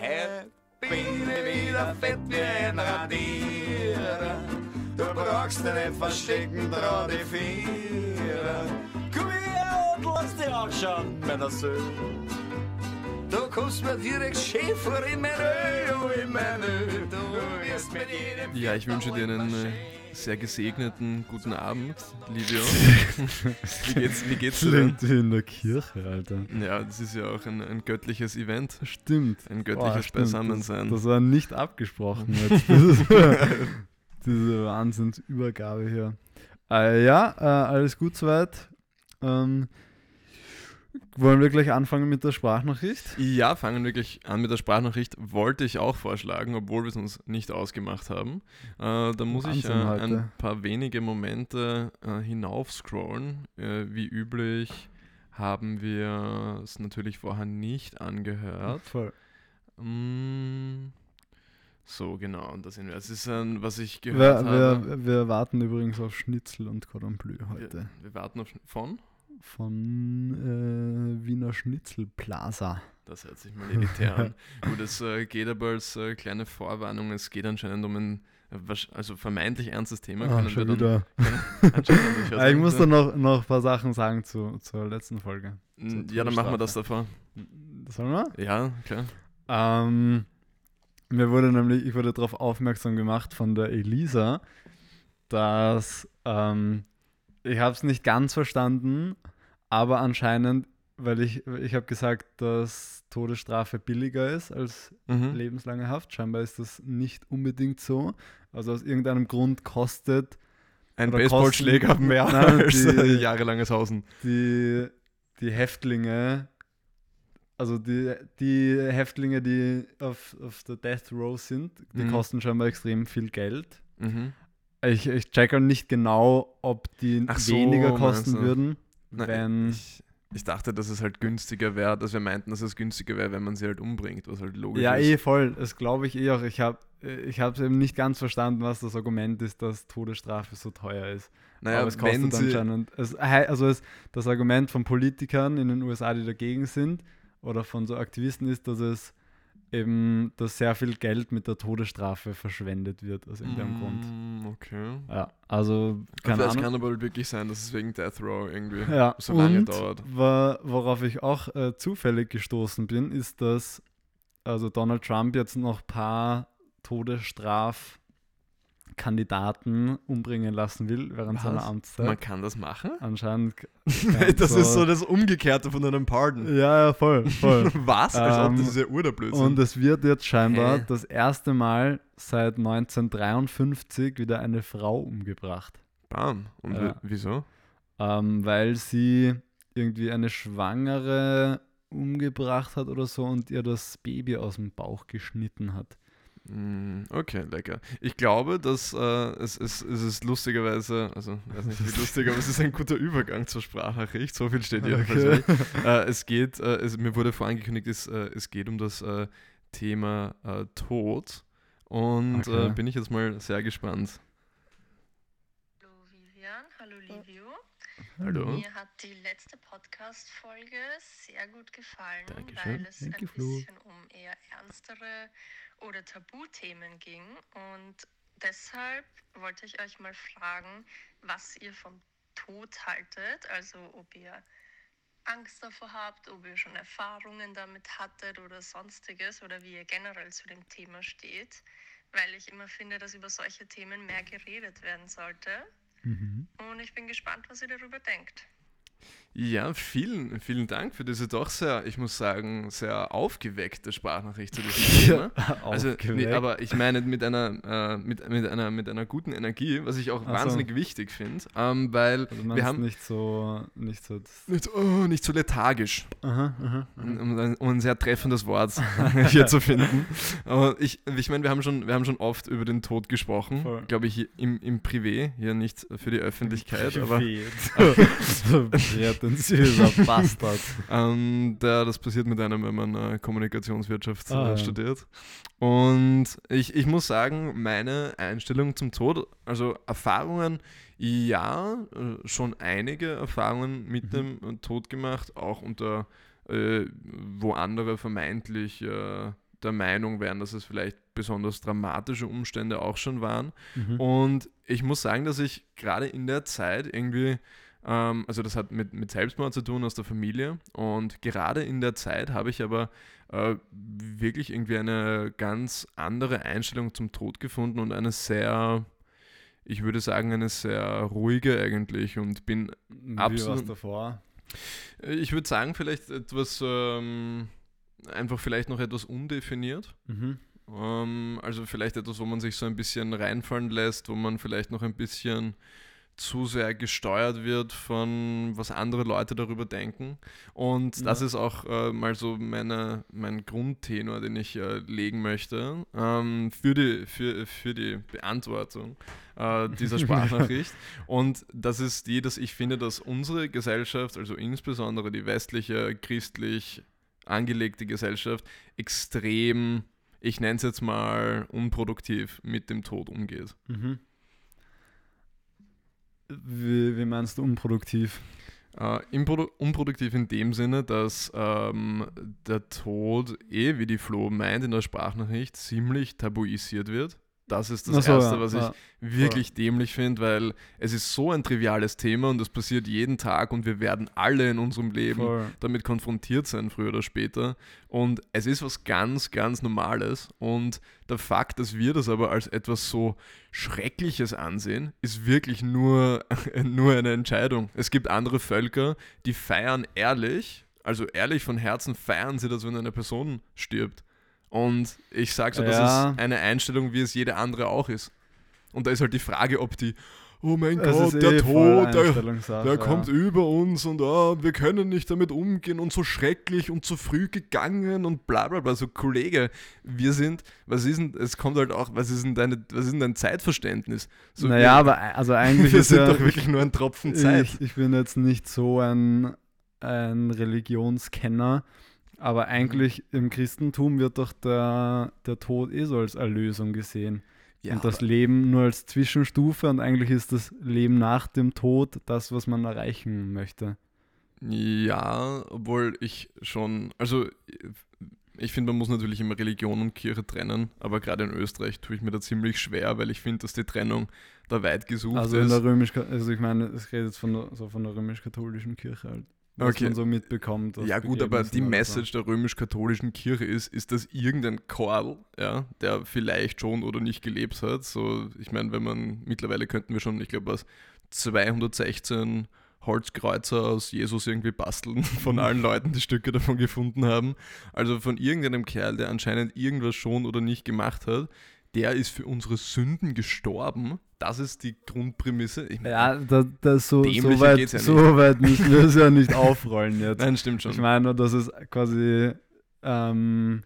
Happy wieder fett wie ein Radier. Du brauchst dich nicht verstecken, trau die Vier. Komm her und lass dich anschauen, meiner Söhn. Du kommst mir direkt schön vor in mein Öl, in mein Öl. Du wirst mit jedem Ja, ich wünsche dir einen äh, sehr gesegneten guten Abend, Livio. wie geht's, wie geht's dir in der Kirche, Alter. Ja, das ist ja auch ein, ein göttliches Event. Stimmt. Ein göttliches stimmt. Beisammensein. Das, das war nicht abgesprochen jetzt. Diese Wahnsinnsübergabe hier. Äh, ja, äh, alles gut soweit. Ähm, wollen wir gleich anfangen mit der Sprachnachricht? Ja, fangen wir gleich an mit der Sprachnachricht. Wollte ich auch vorschlagen, obwohl wir es uns nicht ausgemacht haben. Äh, da muss ich äh, Wahnsinn ein paar wenige Momente äh, hinaufscrollen. Äh, wie üblich haben wir es natürlich vorher nicht angehört. Voll. Mm, so, genau, und da sind wir. Es ist ein, was ich Wir, gehört habe. wir, wir warten übrigens auf Schnitzel und Cordon Bleu heute. Wir, wir warten auf von. Von äh, Wiener Schnitzelplaza. Das hört sich mal elitär an. Gut, es äh, geht aber als äh, kleine Vorwarnung. Es geht anscheinend um ein äh, also vermeintlich ernstes Thema. Ah, schon dann, wieder. ich Ah, ich muss da noch, noch ein paar Sachen sagen zu, zur letzten Folge. zur Ja, dann machen wir das davor. Sollen wir? Ja, klar. Ähm, mir wurde nämlich, ich wurde darauf aufmerksam gemacht von der Elisa, dass ähm, ich habe es nicht ganz verstanden, aber anscheinend, weil ich, ich habe gesagt, dass Todesstrafe billiger ist als Mhm. lebenslange Haft. Scheinbar ist das nicht unbedingt so. Also aus irgendeinem Grund kostet Ein Baseballschläger mehr Nein, als die- jahrelanges Hausen. die, die Häftlinge, also die, die Häftlinge, die auf, auf der Death Row sind, die Mhm. kosten scheinbar extrem viel Geld. Mhm. Ich, ich check auch nicht genau, ob die so, weniger kosten würden, Na, wenn... ich, ich dachte, dass es halt günstiger wäre, dass wir meinten, dass es günstiger wäre, wenn man sie halt umbringt, was halt logisch Ja, ist. eh voll. Das glaube ich eh auch. Ich habe ich es eben nicht ganz verstanden, was das Argument ist, dass Todesstrafe so teuer ist. Naja, Aber es wenn kostet sie, anscheinend. Es, also es, das Argument von Politikern in den USA, die dagegen sind, oder von so Aktivisten ist, dass es eben, dass sehr viel Geld mit der Todesstrafe verschwendet wird, aus irgendeinem Grund. Mm, Okay. Ja, also keine Vielleicht Ahnung. kann aber wirklich sein, dass es wegen Death Row irgendwie Ja, so lange und dauert. worauf ich auch äh, zufällig gestoßen bin, ist, dass also Donald Trump jetzt noch ein paar Todesstrafkandidaten umbringen lassen will während Was? seiner Amtszeit. Man kann das machen? Anscheinend. das ist so das Umgekehrte von einem Pardon. Ja, ja, voll, voll. Was? Ähm, das ist ja Urderblödsinn. Und es wird jetzt scheinbar Hä? das erste Mal seit 1953 wieder eine Frau umgebracht. Bam. Und Ja. wi- wieso? Ähm, weil sie irgendwie eine Schwangere umgebracht hat oder so und ihr das Baby aus dem Bauch geschnitten hat. Mm, Okay, lecker. Ich glaube, dass äh, es, es, es ist lustigerweise, also weiß nicht wie lustig, aber es ist ein guter Übergang zur Sprachnachricht. So viel steht jedenfalls Okay. äh, Es geht, äh, es, mir wurde vorangekündigt, es, äh, es geht um das äh, Thema äh, Tod. Und Okay. äh, bin ich jetzt mal sehr gespannt. Hallo Vivian, hallo Livio. Hallo. Mir hat die letzte Podcast-Folge sehr gut gefallen, Dankeschön. weil es Danke, ein Flo. bisschen um eher ernstere oder Tabuthemen ging. Und deshalb wollte ich euch mal fragen, was ihr vom Tod haltet. Also ob ihr Angst davor habt, ob ihr schon Erfahrungen damit hattet oder sonstiges oder wie ihr generell zu dem Thema steht. Weil ich immer finde, dass über solche Themen mehr geredet werden sollte. Mhm. Und ich bin gespannt, was ihr darüber denkt. Ja, vielen, vielen Dank für diese doch sehr, ich muss sagen, sehr aufgeweckte Sprachnachricht zu diesem Thema. Also, nee, aber ich meine mit einer, äh, mit, mit, einer, mit einer guten Energie, was ich auch Ach so. wahnsinnig wichtig finde, ähm, weil also wir haben nicht so, nicht so. Nicht, oh, nicht so lethargisch, aha, aha, aha. um, ein- um ein sehr treffendes Wort hier zu finden. Aber ich, ich meine, wir haben schon, wir haben schon oft über den Tod gesprochen, glaube ich, im, im Privé, hier nicht für die Öffentlichkeit, aber so prätentiöser Bastard. Ähm, der, das passiert mit einem, wenn man äh, Kommunikationswirtschaft äh, Ah, ja. studiert. Und ich, ich muss sagen, meine Einstellung zum Tod, also Erfahrungen, ja, äh, schon einige Erfahrungen mit Mhm. dem äh, Tod gemacht, auch unter, äh, wo andere vermeintlich äh, der Meinung wären, dass es vielleicht besonders dramatische Umstände auch schon waren. Mhm. Und ich muss sagen, dass ich gerade in der Zeit irgendwie, ähm, also das hat mit, mit Selbstmord zu tun aus der Familie. Und gerade in der Zeit habe ich aber äh, wirklich irgendwie eine ganz andere Einstellung zum Tod gefunden und eine sehr, ich würde sagen, eine sehr ruhige eigentlich und bin Wie absolut- davor? Ich würde sagen, vielleicht etwas, ähm, einfach vielleicht noch etwas undefiniert. Mhm. Ähm, also vielleicht etwas, wo man sich so ein bisschen reinfallen lässt, wo man vielleicht noch ein bisschen zu sehr gesteuert wird von was andere Leute darüber denken. Und das Ja. ist auch äh, mal so meine, mein Grundtenor, den ich äh, legen möchte ähm, für, die, für, für die Beantwortung äh, dieser Sprachnachricht. Und das ist die, dass ich finde, dass unsere Gesellschaft, also insbesondere die westliche, christlich angelegte Gesellschaft, extrem, ich nenne es jetzt mal, unproduktiv mit dem Tod umgeht. Mhm. Wie, wie meinst du unproduktiv? Improdu unproduktiv in dem Sinne, dass ähm, der Tod, eh wie die Flo meint in der Sprachnachricht, ziemlich tabuisiert wird. Das ist das so, Erste, ja, was ich ja. wirklich dämlich finde, weil es ist so ein triviales Thema und das passiert jeden Tag und wir werden alle in unserem Leben Voll. damit konfrontiert sein, früher oder später. Und es ist was ganz, ganz Normales. Und der Fakt, dass wir das aber als etwas so Schreckliches ansehen, ist wirklich nur, nur eine Entscheidung. Es gibt andere Völker, die feiern ehrlich, also ehrlich von Herzen feiern sie das, wenn eine Person stirbt. Und ich sage so, das Ja. ist eine Einstellung, wie es jede andere auch ist. Und da ist halt die Frage, ob die, oh mein Es Gott, der eh Tod, der, der ja. kommt über uns und ah, wir können nicht damit umgehen und so schrecklich und so früh gegangen und bla bla bla. So, Kollege, wir sind, was ist denn, es kommt halt auch, was ist denn, deine, was ist denn dein Zeitverständnis? So, naja, wir, aber also eigentlich wir ist sind ja, doch wirklich nur ein Tropfen Zeit. Ich, ich bin jetzt nicht so ein, ein Religionskenner, aber eigentlich im Christentum wird doch der, der Tod eh so als Erlösung gesehen. Ja, und das Leben nur als Zwischenstufe und eigentlich ist das Leben nach dem Tod das, was man erreichen möchte. Ja, obwohl ich schon, also ich finde, man muss natürlich immer Religion und Kirche trennen, aber gerade in Österreich tue ich mir da ziemlich schwer, weil ich finde, dass die Trennung da weit gesucht Also in ist. der römisch, also ich meine, es redet jetzt von der, so von der römisch-katholischen Kirche halt. Was Okay. man so mitbekommt. Ja gut, aber die Message der römisch-katholischen Kirche ist, ist, dass irgendein Korl, ja, der vielleicht schon oder nicht gelebt hat, so, ich meine, wenn man, mittlerweile könnten wir schon, ich glaube, was, 216 Holzkreuzer aus Jesus irgendwie basteln von allen Leuten, die Stücke davon gefunden haben. Also von irgendeinem Kerl, der anscheinend irgendwas schon oder nicht gemacht hat, der ist für unsere Sünden gestorben. Das ist die Grundprämisse. Ich meine, Ja, da, da so, so, weit, ja nicht. so weit müssen wir es ja nicht aufrollen jetzt. Nein, stimmt schon. Ich meine nur, dass es quasi, ähm,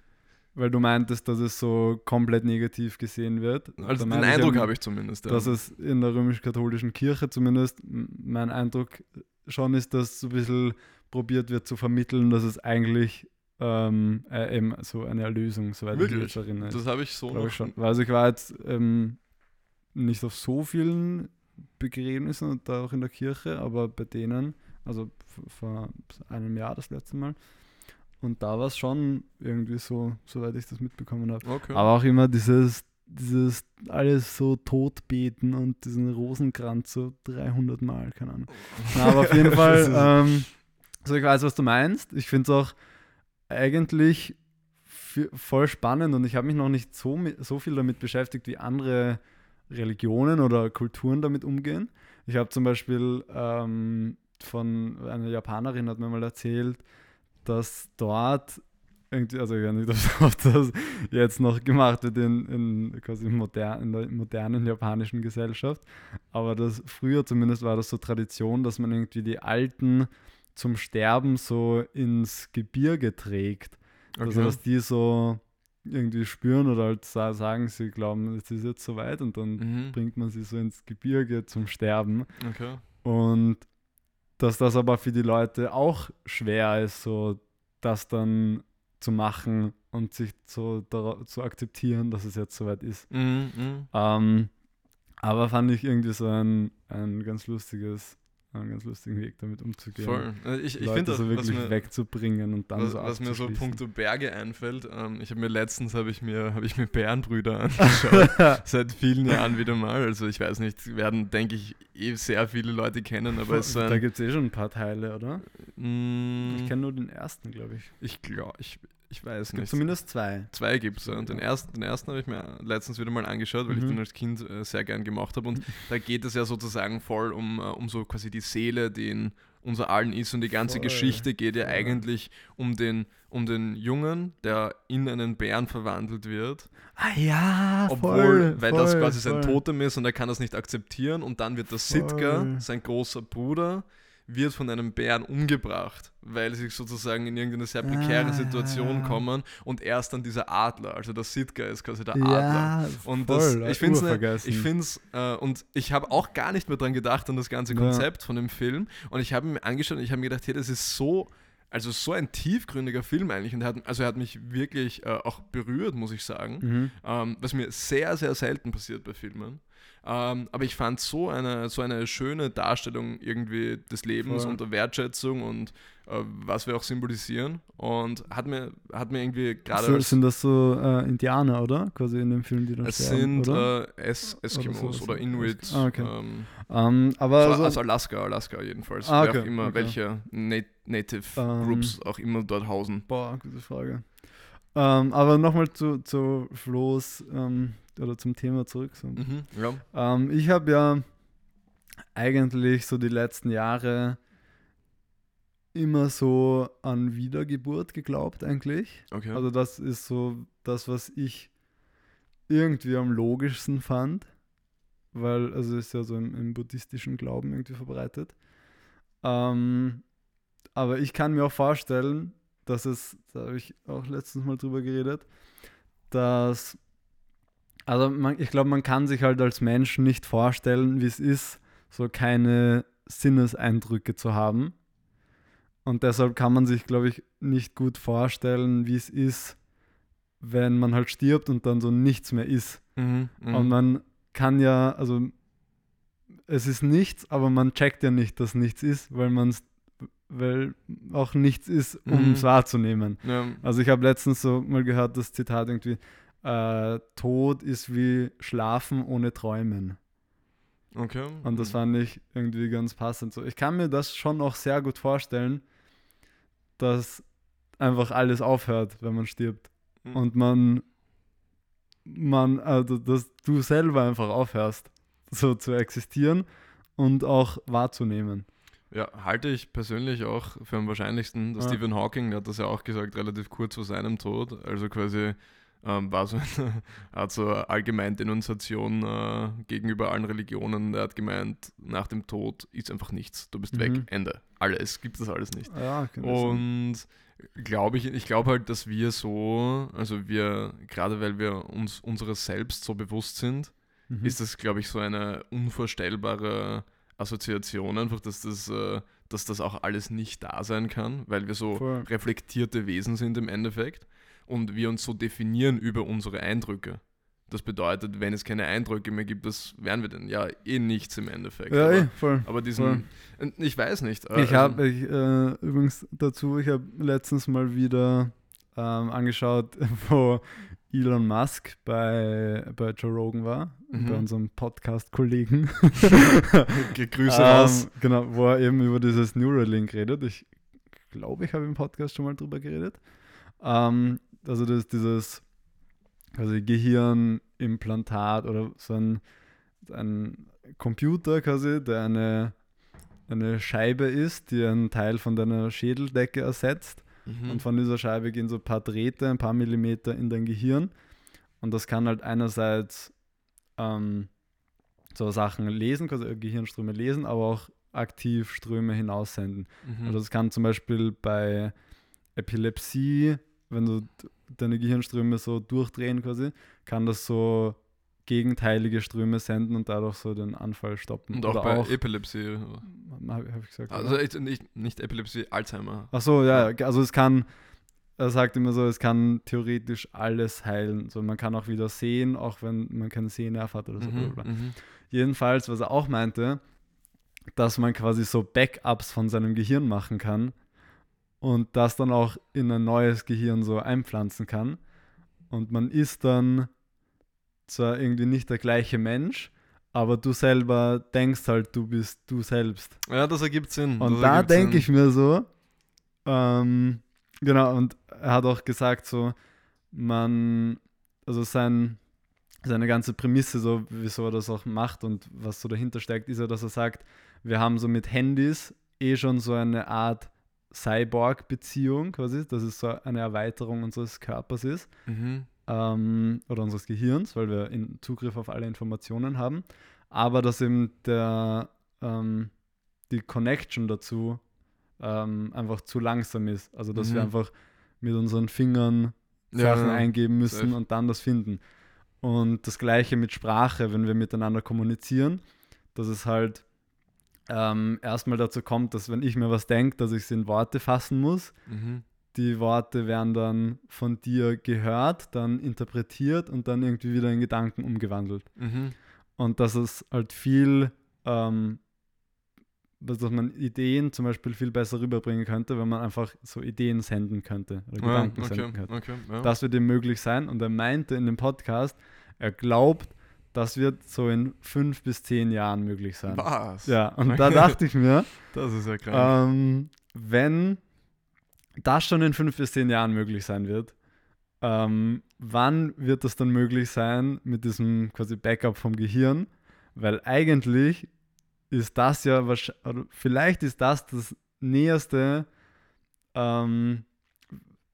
weil du meintest, dass es so komplett negativ gesehen wird. also den Eindruck ja, habe ich zumindest. Ja. Dass es in der römisch-katholischen Kirche zumindest, mein Eindruck schon ist, dass so ein bisschen probiert wird zu vermitteln, dass es eigentlich ähm, äh, eben so eine Erlösung, soweit ich mich Wirklich? erinnere. das habe ich so noch ich schon. Also ich war jetzt ähm, nicht auf so vielen Begräbnissen und da auch in der Kirche, aber bei denen, also vor einem Jahr das letzte Mal. Und da war es schon irgendwie so, soweit ich das mitbekommen habe. Okay. Aber auch immer dieses, dieses alles so totbeten und diesen Rosenkranz so 300 Mal, keine Ahnung. Na, aber auf jeden Fall, ähm, so ich weiß, was du meinst. Ich finde es auch eigentlich voll spannend und ich habe mich noch nicht so, so viel damit beschäftigt, wie andere Religionen oder Kulturen damit umgehen. Ich habe zum Beispiel ähm, von einer Japanerin hat mir mal erzählt, dass dort irgendwie, also ich weiß nicht, ob das jetzt noch gemacht wird in, in quasi moder in der modernen japanischen Gesellschaft, aber das früher zumindest war das so Tradition, dass man irgendwie die Alten zum Sterben so ins Gebirge trägt. Also Okay. dass die so irgendwie spüren oder halt sa- sagen, sie glauben, es ist jetzt soweit und dann Mhm. bringt man sie so ins Gebirge zum Sterben. Okay. Und dass das aber für die Leute auch schwer ist, so das dann zu machen und sich so zu akzeptieren, dass es jetzt soweit ist. Mhm, mhm. Ähm, aber fand ich irgendwie so ein, ein ganz lustiges einen ganz lustigen Weg, damit umzugehen. Voll. Äh, Ich, ich finde, so was, wirklich mir, wegzubringen und dann was, so was mir so puncto Berge einfällt, ähm, ich habe mir letztens habe ich mir habe ich mir Bärenbrüder angeschaut, seit vielen Jahren wieder mal. Also ich weiß nicht, werden denke ich eh sehr viele Leute kennen, aber es so da gibt es eh schon ein paar Teile, oder? Mm, Ich kenne nur den ersten, glaube ich. ich glaube, ich, ich weiß Es gibt nicht. zumindest zwei. Zwei gibt es. Und den ersten, den ersten habe ich mir letztens wieder mal angeschaut, weil ich Mhm. den als Kind äh, sehr gern gemacht habe. Und da geht es ja sozusagen voll um, äh, um so quasi die Seele, die in unser allen ist. Und die ganze Voll, Geschichte geht ja voll. eigentlich um den, um den Jungen, der in einen Bären verwandelt wird. Ah ja, Obwohl, voll, weil das voll, quasi sein. Totem ist und er kann das nicht akzeptieren. Und dann wird der Sitka, sein großer Bruder, wird von einem Bären umgebracht, weil sie sozusagen in irgendeine sehr prekäre Ah, Situation ja. kommen und er ist dann dieser Adler, also der Sitka ist quasi der Ja, Adler. Und das, voll, ich finde es, ich find's, äh, und ich habe auch gar nicht mehr dran gedacht an das ganze Ja. Konzept von dem Film und ich habe mir angeschaut und ich habe mir gedacht, hey, das ist so, also so ein tiefgründiger Film eigentlich und er hat, also er hat mich wirklich äh, auch berührt, muss ich sagen Mhm. ähm, was mir sehr, sehr selten passiert bei Filmen. Ähm, aber ich fand so eine, so eine schöne Darstellung irgendwie des Lebens Voll. und der Wertschätzung und äh, was wir auch symbolisieren. Und hat mir, hat mir irgendwie gerade So, als sind das so äh, Indianer, oder? Quasi in dem Film, die dann es sterben, sind oder? äh, es Eskimos so, oder so. Inuit. Ah, okay. ähm, ähm, aber so, so, also Alaska, Alaska jedenfalls. Ah, Wer okay, auch immer, okay. welche Na Native Ähm, Groups auch immer dort hausen. boah, gute Frage. Ähm, aber nochmal zu, zu Flo's ähm, oder zum Thema zurück. So. Mhm, ja. Ähm, ich habe ja eigentlich so die letzten Jahre immer so an Wiedergeburt geglaubt eigentlich. Okay. Also das ist so das, was ich irgendwie am logischsten fand, weil also ist ja so im, im buddhistischen Glauben irgendwie verbreitet. Ähm, aber ich kann mir auch vorstellen, dass es, da habe ich auch letztens mal drüber geredet, dass, also man, ich glaube, man kann sich halt als Mensch nicht vorstellen, wie es ist, so keine Sinneseindrücke zu haben. Und deshalb kann man sich, glaube ich, nicht gut vorstellen, wie es ist, wenn man halt stirbt und dann so nichts mehr ist. mhm, mhm. Und man kann ja, also es ist nichts, aber man checkt ja nicht, dass nichts ist, weil man es, weil auch nichts ist, um Mhm. es wahrzunehmen. ja. Also ich habe letztens so mal gehört, das Zitat irgendwie, äh, Tod ist wie Schlafen ohne Träumen. Okay. Und das Mhm. fand ich irgendwie ganz passend. So, ich kann mir das schon auch sehr gut vorstellen, dass einfach alles aufhört, wenn man stirbt. Mhm. Und man, man, also dass du selber einfach aufhörst, so zu existieren und auch wahrzunehmen. Ja, halte ich persönlich auch für am wahrscheinlichsten. Ja. Stephen Hawking der hat das ja auch gesagt, relativ kurz vor seinem Tod. Also quasi ähm, war so eine Art so Allgemeindenunziation äh, gegenüber allen Religionen. Er hat gemeint, nach dem Tod ist einfach nichts. Du bist Mhm. weg. Ende. Alles. Gibt es alles nicht. Ja, das. Und glaube ich, ich glaube halt, dass wir so, also wir, gerade weil wir uns unseres Selbst so bewusst sind, Mhm. ist das, glaube ich, so eine unvorstellbare Assoziation, einfach, dass das, äh, dass das auch alles nicht da sein kann, weil wir so Voll. reflektierte Wesen sind im Endeffekt und wir uns so definieren über unsere Eindrücke. Das bedeutet, wenn es keine Eindrücke mehr gibt, was wären wir denn? Ja, eh nichts im Endeffekt. ja, aber, eh, voll. aber diesen, ich weiß nicht. äh, Ich also- habe äh, übrigens dazu, ich habe letztens mal wieder ähm, angeschaut, wo Elon Musk bei, bei Joe Rogan war, Mhm. bei unserem Podcast-Kollegen. Ge- Grüße raus. ähm, genau, wo er eben über dieses Neuralink redet. Ich glaube, ich habe im Podcast schon mal drüber geredet. Ähm, also das ist dieses quasi Gehirnimplantat oder so ein, ein Computer quasi, der eine, eine Scheibe ist, die einen Teil von deiner Schädeldecke ersetzt. Mhm. Und von dieser Scheibe gehen so ein paar Drähte, ein paar Millimeter in dein Gehirn. Und das kann halt einerseits ähm, so Sachen lesen, quasi Gehirnströme lesen, aber auch aktiv Ströme hinaussenden. Mhm. Also das kann zum Beispiel bei Epilepsie, wenn du deine Gehirnströme so durchdrehen quasi, kann das so gegenteilige Ströme senden und dadurch so den Anfall stoppen. und auch Oder bei auch, Epilepsie. habe hab ich gesagt. Also ich- nicht, nicht Epilepsie, Alzheimer. Ach so, ja, also es kann, er sagt immer so, es kann theoretisch alles heilen. So, man kann auch wieder sehen, auch wenn man keinen Sehnerv hat oder so. Mhm, mhm. Jedenfalls, was er auch meinte, dass man quasi so Backups von seinem Gehirn machen kann und das dann auch in ein neues Gehirn so einpflanzen kann. Und man ist dann zwar irgendwie nicht der gleiche Mensch, aber du selber denkst halt, du bist du selbst. Ja, das ergibt Sinn. Und das da denke ich mir so, ähm, genau, und er hat auch gesagt, so, man, also sein, seine ganze Prämisse, so, wieso er das auch macht und was so dahinter steckt, ist ja, dass er sagt, wir haben so mit Handys eh schon so eine Art Cyborg-Beziehung quasi, dass es so eine Erweiterung unseres Körpers ist Mhm. ähm, oder unseres Gehirns, weil wir in Zugriff auf alle Informationen haben, aber dass eben der, ähm, die Connection dazu ähm, einfach zu langsam ist. Also dass wir Mhm. einfach mit unseren Fingern Sachen ja. eingeben müssen und dann das finden. Und das gleiche mit Sprache, wenn wir miteinander kommunizieren, dass es halt ähm, erstmal dazu kommt, dass wenn ich mir was denke, dass ich es in Worte fassen muss Mhm. die Worte werden dann von dir gehört, dann interpretiert und dann irgendwie wieder in Gedanken umgewandelt. Mhm. Und dass es halt viel, ähm, dass man Ideen zum Beispiel viel besser rüberbringen könnte, wenn man einfach so Ideen senden könnte oder Ja, Gedanken okay, senden könnte. okay, ja. Das wird ihm möglich sein. Und er meinte in dem Podcast, er glaubt, das wird so in fünf bis zehn Jahren möglich sein. Was? Ja, und da dachte ich mir, Das ist ja krank. ähm, wenn das schon in fünf bis zehn Jahren möglich sein wird, ähm, wann wird das dann möglich sein mit diesem quasi Backup vom Gehirn? Weil eigentlich ist das ja wahrscheinlich, oder vielleicht ist das das Näherste, ähm,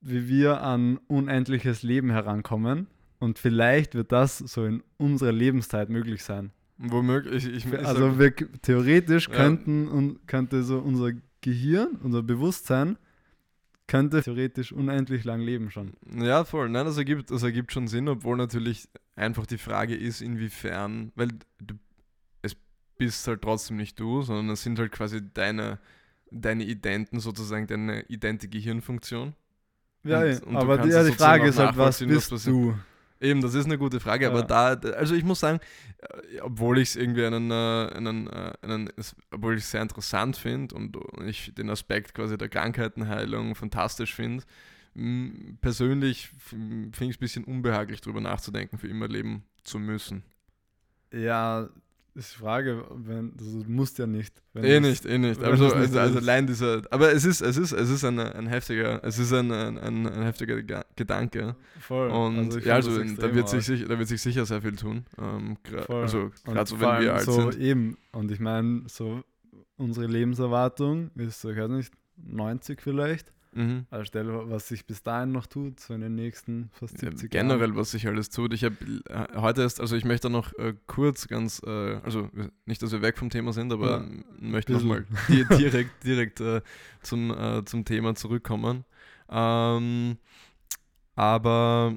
wie wir an unendliches Leben herankommen. Und vielleicht wird das so in unserer Lebenszeit möglich sein. Womöglich. Ich, ich, Also wir theoretisch Ja. könnten und könnte so unser Gehirn, unser Bewusstsein, könnte theoretisch unendlich lang leben schon. Ja, voll. Nein, das ergibt, das ergibt schon Sinn, obwohl natürlich einfach die Frage ist, inwiefern, weil du, es bist halt trotzdem nicht du, sondern es sind halt quasi deine, deine Identen, sozusagen deine idente Gehirnfunktion. Ja, Und- ja, und aber die, ja, die Frage ist halt, was bist was du? Eben, das ist eine gute Frage, aber Ja. da, also ich muss sagen, äh, obwohl ich es irgendwie einen, äh, einen, äh, einen obwohl ich es sehr interessant finde und ich den Aspekt quasi der Krankheitenheilung fantastisch finde, persönlich finde ich es ein bisschen unbehaglich, darüber nachzudenken, für immer leben zu müssen. Ja, ist die Frage, wenn, also du musst ja nicht. Wenn Eh nicht, eh nicht. Also, das nicht also, so also allein dieser, aber es ist, es ist, es ist ein, ein heftiger, es ist ein, ein, ein, heftiger Gedanke. Voll. Und ich ja, also das da wird, sich, sicher- da wird sich sicher sehr viel tun. Ähm, Voll. also gerade so, wenn wir alt so sind. Eben. Und ich meine, so unsere Lebenserwartung ist, ich weiß nicht, 90 vielleicht. Mhm. Vor, was sich bis dahin noch tut, so in den nächsten fast Ja, 70 generell, Jahren. was sich alles tut. Ich habe äh, heute erst, also ich möchte noch äh, kurz ganz, äh, also nicht, dass wir weg vom Thema sind, aber Ja, möchte nochmal di direkt, direkt äh, zum, äh, zum Thema zurückkommen. Ähm, aber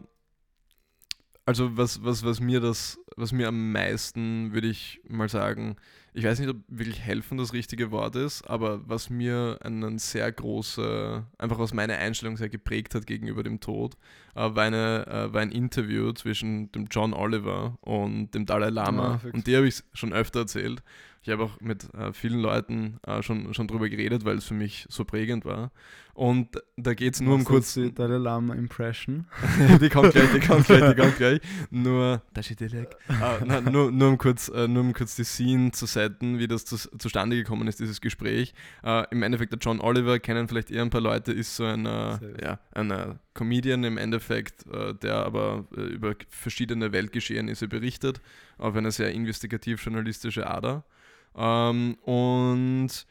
also was, was, was mir das, was mir am meisten, würde ich mal sagen, ich weiß nicht, ob wirklich helfen das richtige Wort ist, aber was mir einen sehr große, einfach aus meiner Einstellung sehr geprägt hat gegenüber dem Tod, äh, war, eine, äh, war ein Interview zwischen dem John Oliver und dem Dalai Lama. Ah, fix. und die habe ich schon öfter erzählt. Ich habe auch mit äh, vielen Leuten äh, schon, schon drüber geredet, weil es für mich so prägend war. Und da geht es nur um kurz. Die Dalai Lama Impression. die kommt gleich, die kommt gleich, die kommt gleich. Nur, Ah, na, nur, nur, um kurz, äh, nur um kurz die Scene zu setten, wie das zu, zustande gekommen ist, dieses Gespräch. Äh, Im Endeffekt, der John Oliver, kennen vielleicht eher ein paar Leute, ist so ein, äh, ja, ein äh, Comedian im Endeffekt, äh, der aber äh, über verschiedene Weltgeschehnisse berichtet, auf eine sehr investigativ-journalistische Ader. Ähm, und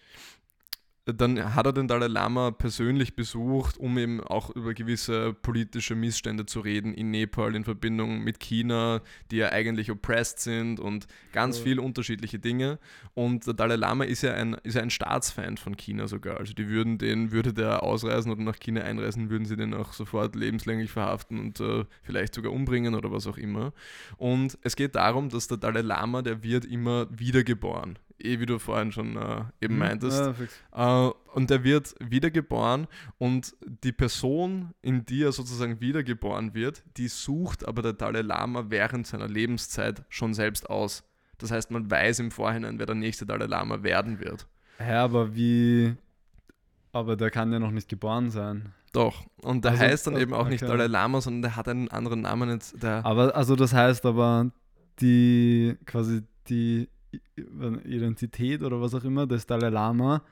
dann hat er den Dalai Lama persönlich besucht, um eben auch über gewisse politische Missstände zu reden in Nepal in Verbindung mit China, die ja eigentlich oppressed sind und ganz Ja. viele unterschiedliche Dinge. Und der Dalai Lama ist ja ein, ist ja ein Staatsfeind von China sogar. Also die würden den, würde der ausreisen oder nach China einreisen, würden sie den auch sofort lebenslänglich verhaften und äh, vielleicht sogar umbringen oder was auch immer. Und es geht darum, dass der Dalai Lama, der wird immer wiedergeboren. Eh, wie du vorhin schon äh, eben Mhm. meintest. Fix. Äh, und er wird wiedergeboren und die Person, in die er sozusagen wiedergeboren wird, die sucht aber der Dalai Lama während seiner Lebenszeit schon selbst aus. Das heißt, man weiß im Vorhinein, wer der nächste Dalai Lama werden wird. Ja, aber wie. Aber der kann ja noch nicht geboren sein. Doch. Und der Also, heißt dann äh, eben auch nicht okay. Dalai Lama, sondern der hat einen anderen Namen jetzt. Aber also das heißt aber die quasi die Identität oder was auch immer des Dalai Lama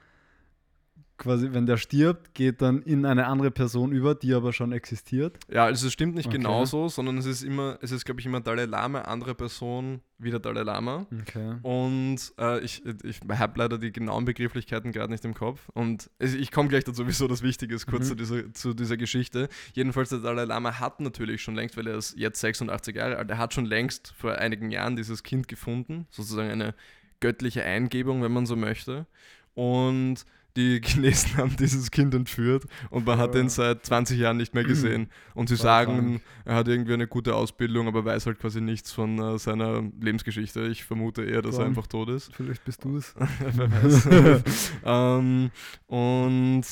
quasi wenn der stirbt, geht dann in eine andere Person über, die aber schon existiert. ja, also es stimmt nicht Okay. genauso, sondern es ist immer, es ist, glaube ich, immer Dalai Lama, andere Person, wieder Dalai Lama. Okay. Und äh, ich, ich habe leider die genauen Begrifflichkeiten gerade nicht im Kopf. Und es, ich komme gleich dazu, wieso das wichtig ist, kurz Mhm. zu, dieser, zu dieser Geschichte. Jedenfalls, der Dalai Lama hat natürlich schon längst, weil er ist jetzt 86 Jahre alt, er hat schon längst vor einigen Jahren dieses Kind gefunden. Sozusagen eine göttliche Eingebung, wenn man so möchte. Und die Chinesen haben dieses Kind entführt und man hat Ja. ihn seit 20 Jahren nicht mehr gesehen. Und sie sagen, er hat irgendwie eine gute Ausbildung, aber weiß halt quasi nichts von äh, seiner Lebensgeschichte. Ich vermute eher, dass er Dann- einfach tot ist. Vielleicht bist du es. Wer weiß. ähm, und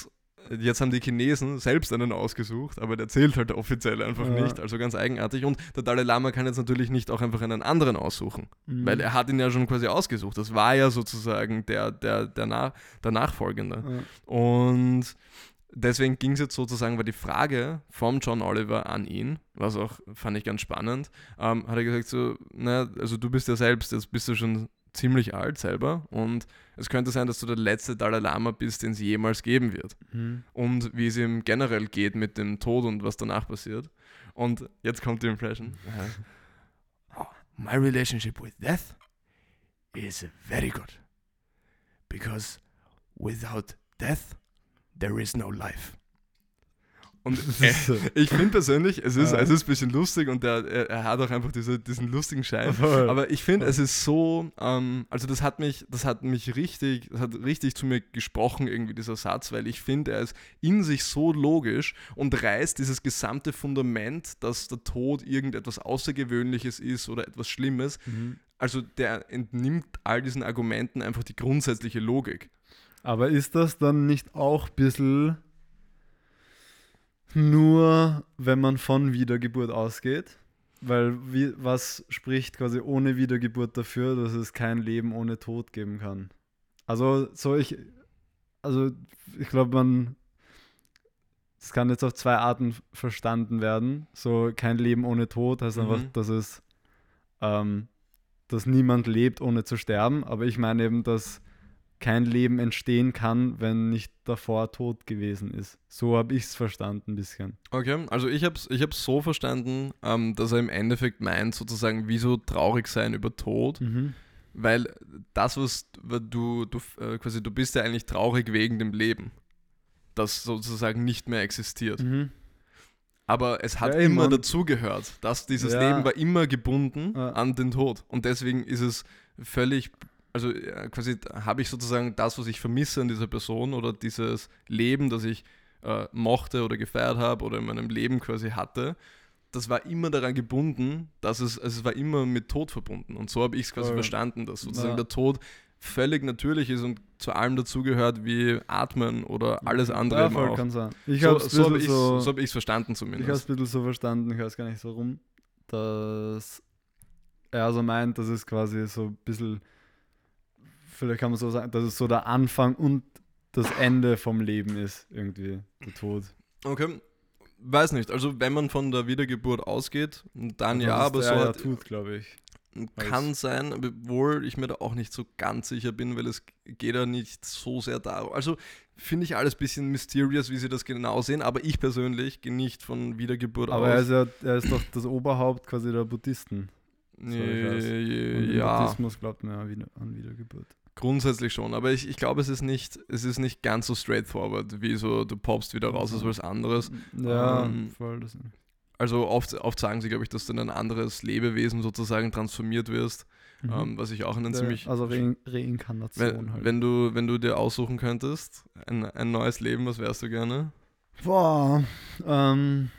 jetzt haben die Chinesen selbst einen ausgesucht, aber der zählt halt offiziell einfach Ja. nicht. Also ganz eigenartig. Und der Dalai Lama kann jetzt natürlich nicht auch einfach einen anderen aussuchen, Mhm. weil er hat ihn ja schon quasi ausgesucht. Das war ja sozusagen der, der, der, Na der Nachfolgende. Ja. Und deswegen ging es jetzt sozusagen, war die Frage vom John Oliver an ihn, was auch fand ich ganz spannend, ähm, hat er gesagt so, naja, also du bist ja selbst, jetzt bist du schon ziemlich alt selber und es könnte sein, dass du der letzte Dalai Lama bist, den es jemals geben wird. Mhm. Und wie es ihm generell geht mit dem Tod und was danach passiert. Und jetzt kommt die Impression. Oh, My relationship with death is very good. Because without death, there is no life. Und äh, ich finde persönlich, es ist, Ja. es ist ein bisschen lustig und der, er, er hat auch einfach diese, diesen lustigen Schein. Voll. Aber ich finde, es ist so, ähm, also das hat mich, das hat mich richtig, das hat richtig zu mir gesprochen, irgendwie dieser Satz, weil ich finde, er ist in sich so logisch und reißt dieses gesamte Fundament, dass der Tod irgendetwas Außergewöhnliches ist oder etwas Schlimmes. Mhm. Also der entnimmt all diesen Argumenten einfach die grundsätzliche Logik. Aber ist das dann nicht auch ein bisschen nur, wenn man von Wiedergeburt ausgeht? Weil wie, was spricht quasi ohne Wiedergeburt dafür, dass es kein Leben ohne Tod geben kann? Also so ich, also ich glaube, man, es kann jetzt auf zwei Arten verstanden werden. So kein Leben ohne Tod heißt einfach, Mhm. dass es, ähm, dass niemand lebt ohne zu sterben. Aber ich meine eben, dass kein Leben entstehen kann, wenn nicht davor tot gewesen ist. So habe ich es verstanden ein bisschen. Okay, also ich habe es ich hab's so verstanden, ähm, dass er im Endeffekt meint, sozusagen, wieso traurig sein über Tod. Weil das, was du, du äh, quasi, du bist ja eigentlich traurig wegen dem Leben, das sozusagen nicht mehr existiert. Mhm. Aber es hat Ja, immer dazugehört, dass dieses Ja. Leben war immer gebunden Ja. an den Tod. Und deswegen ist es völlig, also äh, quasi habe ich sozusagen das, was ich vermisse an dieser Person oder dieses Leben, das ich äh, mochte oder gefeiert habe oder in meinem Leben quasi hatte, das war immer daran gebunden, dass es, also es war immer mit Tod verbunden. Und so habe ich es quasi Voll. verstanden, dass sozusagen Ja. der Tod völlig natürlich ist und zu allem dazugehört wie Atmen oder alles andere Ja, voll auch. kann sein. Ich so habe es so habe ich es so, so hab verstanden ich habe es zumindest. ein bisschen so verstanden, ich weiß gar nicht warum, dass er so meint, dass es quasi so ein bisschen, vielleicht kann man so sagen, dass es so der Anfang und das Ende vom Leben ist, irgendwie, der Tod. Okay. Weiß nicht, also wenn man von der Wiedergeburt ausgeht, dann Also, ja, aber so ja hat, tut, glaube ich. kann sein, obwohl ich mir da auch nicht so ganz sicher bin, weil es geht ja nicht so sehr darum. Also finde ich alles ein bisschen mysterious, wie sie das genau sehen, aber ich persönlich gehe nicht von Wiedergeburt Aber er aus. ist ja, er ist doch das Oberhaupt quasi der Buddhisten. weiß. Äh, im ja, Buddhismus glaubt man ja an Wiedergeburt. Grundsätzlich schon, aber ich, ich glaube, es ist nicht, es ist nicht ganz so straightforward, wie so du poppst wieder raus als was anderes. Ja, Ähm, voll. Das, Also oft, oft sagen sie, glaube ich, dass du in ein anderes Lebewesen sozusagen transformiert wirst, Mhm. ähm, was ich auch einen Der- ziemlich also Re Reinkarnation Wenn, halt. wenn, du, wenn du dir aussuchen könntest, ein, ein neues Leben, was wärst du gerne? Boah, ähm,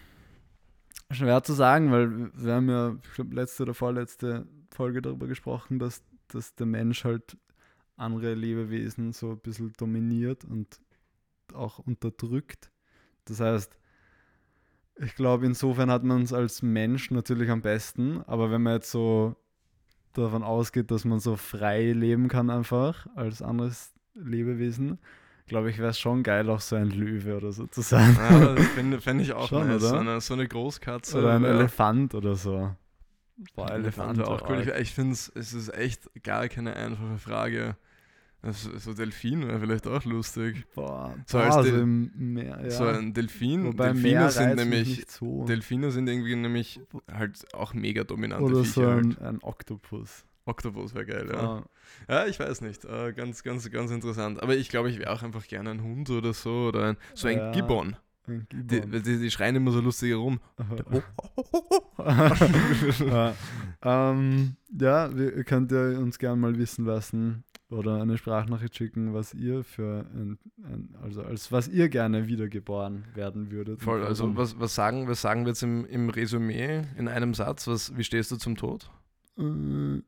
schwer zu sagen, weil wir haben ja, ich glaube, letzte oder vorletzte Folge darüber gesprochen, dass, dass der Mensch halt andere Lebewesen so ein bisschen dominiert und auch unterdrückt. Das heißt, ich glaube, insofern hat man es als Mensch natürlich am besten, aber wenn man jetzt so davon ausgeht, dass man so frei leben kann einfach als anderes Lebewesen, glaube ich, wäre es schon geil, auch so ein Löwe oder so zu sein. Ja, das fände fänd ich auch Schon, nice. oder? So eine, so eine Großkatze. oder ein ja. Elefant oder so. Boah, Elefant wäre auch cool. Ich, ich finde es ist echt gar keine einfache Frage. Also, so Delfin wäre vielleicht auch lustig. Boah, So boah, als so Del- Meer, ja. So ein Delfin. Wobei Delfine sind nämlich so. Delfine sind irgendwie nämlich halt auch mega dominante oder Viecher. so ein, halt. ein Oktopus. Oktopus wäre geil, ja. Ah, Ja, ich weiß nicht. Äh, ganz, ganz, ganz interessant. Aber ich glaube, ich wäre auch einfach gerne ein Hund oder so. Oder ein, so ein Ja, Gibbon. ein Die, Gibbon. die, die schreien immer so lustig herum. ja. Ähm, ja, wir, könnt ihr uns gerne mal wissen lassen oder eine Sprachnachricht schicken, was ihr für ein, ein, also als was ihr gerne wiedergeboren werden würdet. Voll, also was, was, sagen, was sagen wir jetzt im, im Resümee in einem Satz? Was, wie stehst du zum Tod? Äh,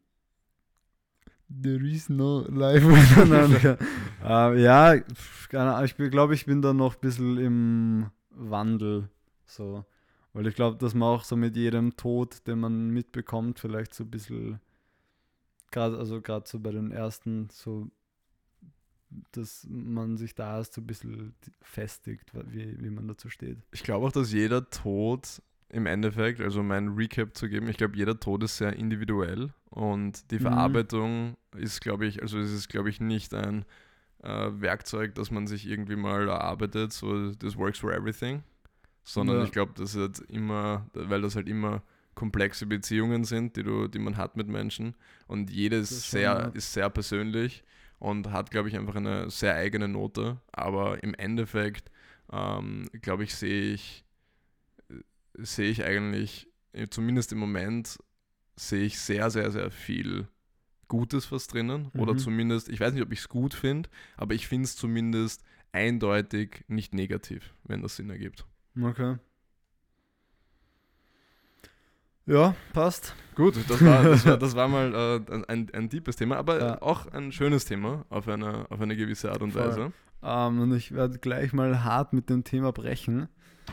There is no life äh, ja, ich glaube, ich bin da noch ein bisschen im Wandel. So. Weil ich glaube, dass man auch so mit jedem Tod, den man mitbekommt, vielleicht so ein bisschen, gerade also gerade so bei den ersten, so, dass man sich da erst so ein bisschen festigt, wie, wie man dazu steht. Ich glaube auch, dass jeder Tod im Endeffekt, also um ein Recap zu geben, ich glaube, jeder Tod ist sehr individuell und die Mhm. Verarbeitung ist, glaube ich, also es ist, glaube ich, nicht ein äh, Werkzeug, das man sich irgendwie mal erarbeitet, so das works for everything, sondern Ja. ich glaube, das ist immer, weil das halt immer komplexe Beziehungen sind, die du, die man hat mit Menschen und jedes Das schon, sehr, ja. ist sehr persönlich und hat, glaube ich, einfach eine sehr eigene Note, aber im Endeffekt, ähm, glaube ich, sehe ich sehe ich eigentlich, äh, zumindest im Moment, sehe ich sehr, sehr, sehr viel Gutes was drinnen. Oder Mhm. zumindest, ich weiß nicht, ob ich es gut finde, aber ich finde es zumindest eindeutig nicht negativ, wenn das Sinn ergibt. Okay. Ja, passt. Gut, das war, das war, das war mal äh, ein, ein deepes Thema, aber Ja. auch ein schönes Thema auf eine, auf eine gewisse Art und Voll. Weise. Ähm, und ich werde gleich mal hart mit dem Thema brechen.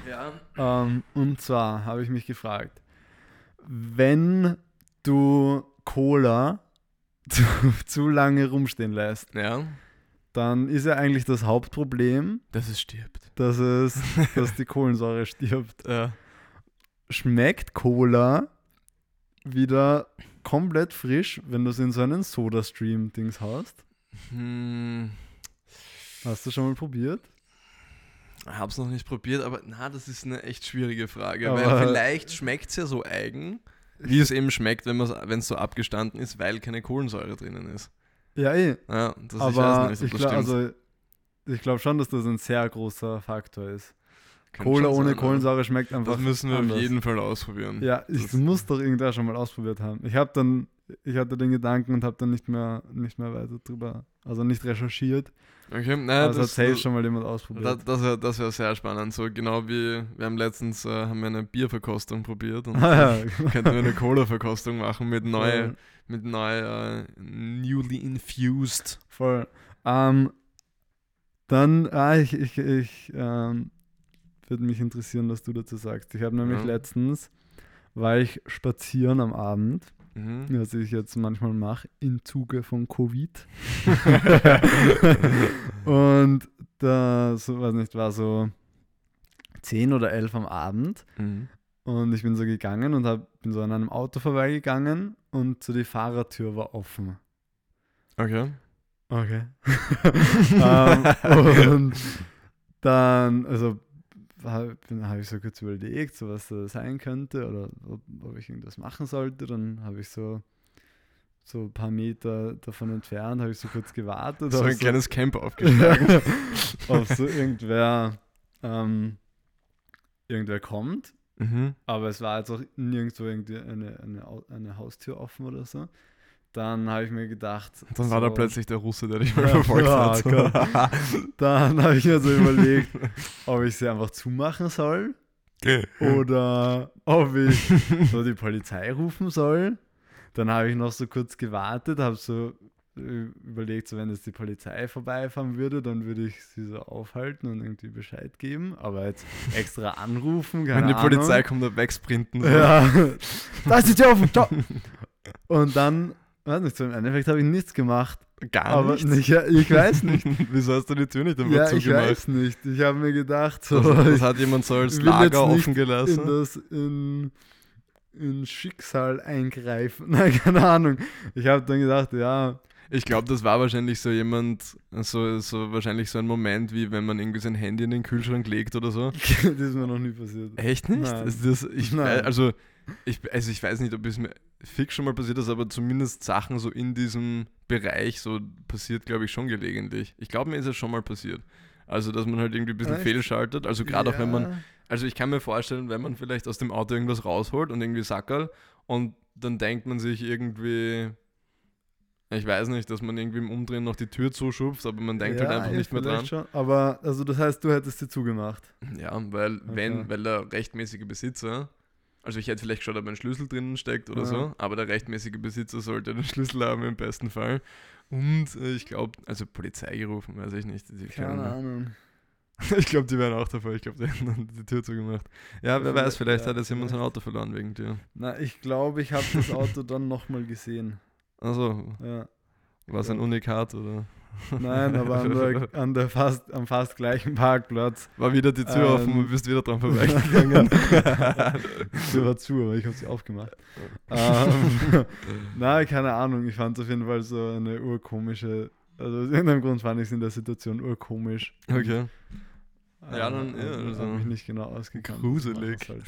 Ja. Ähm, und zwar habe ich mich gefragt, wenn du Cola zu, zu lange rumstehen lässt, Ja, dann ist ja eigentlich das Hauptproblem, dass es stirbt. dass, es, dass die Kohlensäure stirbt. Ja. Schmeckt Cola wieder komplett frisch, wenn du es in so einen Soda-Stream-Dings hast? Hm, Hast du schon mal probiert? Hab's noch nicht probiert, aber na, das ist eine echt schwierige Frage. Aber- weil vielleicht schmeckt es ja so eigen, wie es eben schmeckt, wenn es so abgestanden ist, weil keine Kohlensäure drinnen ist. Ja, eh. Ja, das ich Aber nicht, ob ich glaube also, ich glaub schon, dass das ein sehr großer Faktor ist. Cola schon ohne ja. Kohlensäure schmeckt einfach. Das müssen wir anders. auf jeden Fall ausprobieren. Ja, ich Das- muss doch irgendwer schon mal ausprobiert haben. Ich habe dann, ich hatte den Gedanken und habe dann nicht mehr, nicht mehr weiter drüber, also nicht recherchiert. Okay, naja, also hat das, das, schon mal jemand ausprobiert. das wäre das wär sehr spannend. So genau wie wir haben letztens äh, haben wir eine Bierverkostung probiert und Ah, ja, genau. könnten wir eine Cola-Verkostung machen mit neu, Voll. mit neu äh, newly infused. Voll. Ähm, dann, ah, ich, ich, ich ähm, würde mich interessieren, was du dazu sagst. Ich habe nämlich Ja. letztens, war ich spazieren am Abend, Mhm. was ich jetzt manchmal mache, im Zuge von Covid. Und da, so, weiß nicht, war so 10 oder 11 am Abend Mhm. und ich bin so gegangen und hab, bin so an einem Auto vorbeigegangen und so die Fahrertür war offen. Okay. Okay. ähm, und dann, also habe hab ich so kurz überlegt, so was das sein könnte oder ob, ob ich irgendwas machen sollte. Dann habe ich so, so ein paar Meter davon entfernt, habe ich so kurz gewartet. So ein kleines Camp aufgeschlagen. ob so irgendwer, ähm, irgendwer kommt. mhm. Aber es war jetzt auch nirgendwo irgendwie eine, eine, eine Haustür offen oder so. Dann habe ich mir gedacht. Dann war da so- plötzlich der Russe, der dich mal verfolgt ja, hat. Dann habe ich mir so überlegt, ob ich sie einfach zumachen soll oder ob ich so die Polizei rufen soll. Dann habe ich noch so kurz gewartet, habe so äh, überlegt, so wenn jetzt die Polizei vorbeifahren würde, dann würde ich sie so aufhalten und irgendwie Bescheid geben. Aber jetzt extra anrufen, keine Wenn die Ahnung. Polizei kommt, da wegsprinten. so. Ja, da ist die Tür offen, ciao. Und dann weiß nicht, so im Endeffekt habe ich nichts gemacht. Gar aber nichts? nicht, ja, ich weiß nicht. Wieso hast du die Tür nicht einfach ja, ich zugemacht? weiß nicht. Ich habe mir gedacht, so, Das, das ich hat jemand so als Lager offen in gelassen. das in, in Schicksal eingreifen. Nein, keine Ahnung. Ich habe dann gedacht, ja, Ich glaube, das war wahrscheinlich so jemand, so, so wahrscheinlich so ein Moment, wie wenn man irgendwie sein Handy in den Kühlschrank legt oder so. das ist mir noch nie passiert. Echt nicht? Nein. Das, ich, Nein. wei- also, ich, also ich weiß nicht, ob es mir fix schon mal passiert ist, aber zumindest Sachen so in diesem Bereich so passiert, glaube ich, schon gelegentlich. Ich glaube, mir ist es schon mal passiert. Also, dass man halt irgendwie ein bisschen Echt? fehlschaltet. Also gerade auch wenn man, Ja. also ich kann mir vorstellen, wenn man vielleicht aus dem Auto irgendwas rausholt und irgendwie Sackerl und dann denkt man sich irgendwie, ich weiß nicht, dass man irgendwie im Umdrehen noch die Tür zuschupft, aber man denkt halt Ja, einfach ja, nicht mehr dran. Schon. Aber, also das heißt, du hättest sie zugemacht. Ja, weil wenn, Okay. weil der rechtmäßige Besitzer, also ich hätte vielleicht geschaut, ob ein Schlüssel drinnen steckt oder Ja. so, aber der rechtmäßige Besitzer sollte den Schlüssel haben im besten Fall. Und äh, ich glaube, also Polizei gerufen, weiß ich nicht. Die Keine Ahnung. ich glaube, die wären auch davor. Ich glaube, die hätten dann die Tür zugemacht. Ja, wer weiß, vielleicht ja, hat jetzt jemand sein. Auto verloren wegen dir. Na, ich glaube, ich habe das Auto dann nochmal gesehen. Also, Ja. war es ein. Unikat oder? Nein, aber an der, an der fast, am fast gleichen Parkplatz. War wieder die Tür offen Ähm, und bist wieder dran vorbeigegangen. Die Tür war zu, aber ich habe sie aufgemacht. ähm, nein, keine Ahnung. Ich fand es auf jeden Fall so eine urkomische. Also aus irgendeinem Grund fand ich es in der Situation urkomisch. okay. Äh, Ja, dann, ja, also, also hab mich nicht genau ausgekannt. gruselig. Halt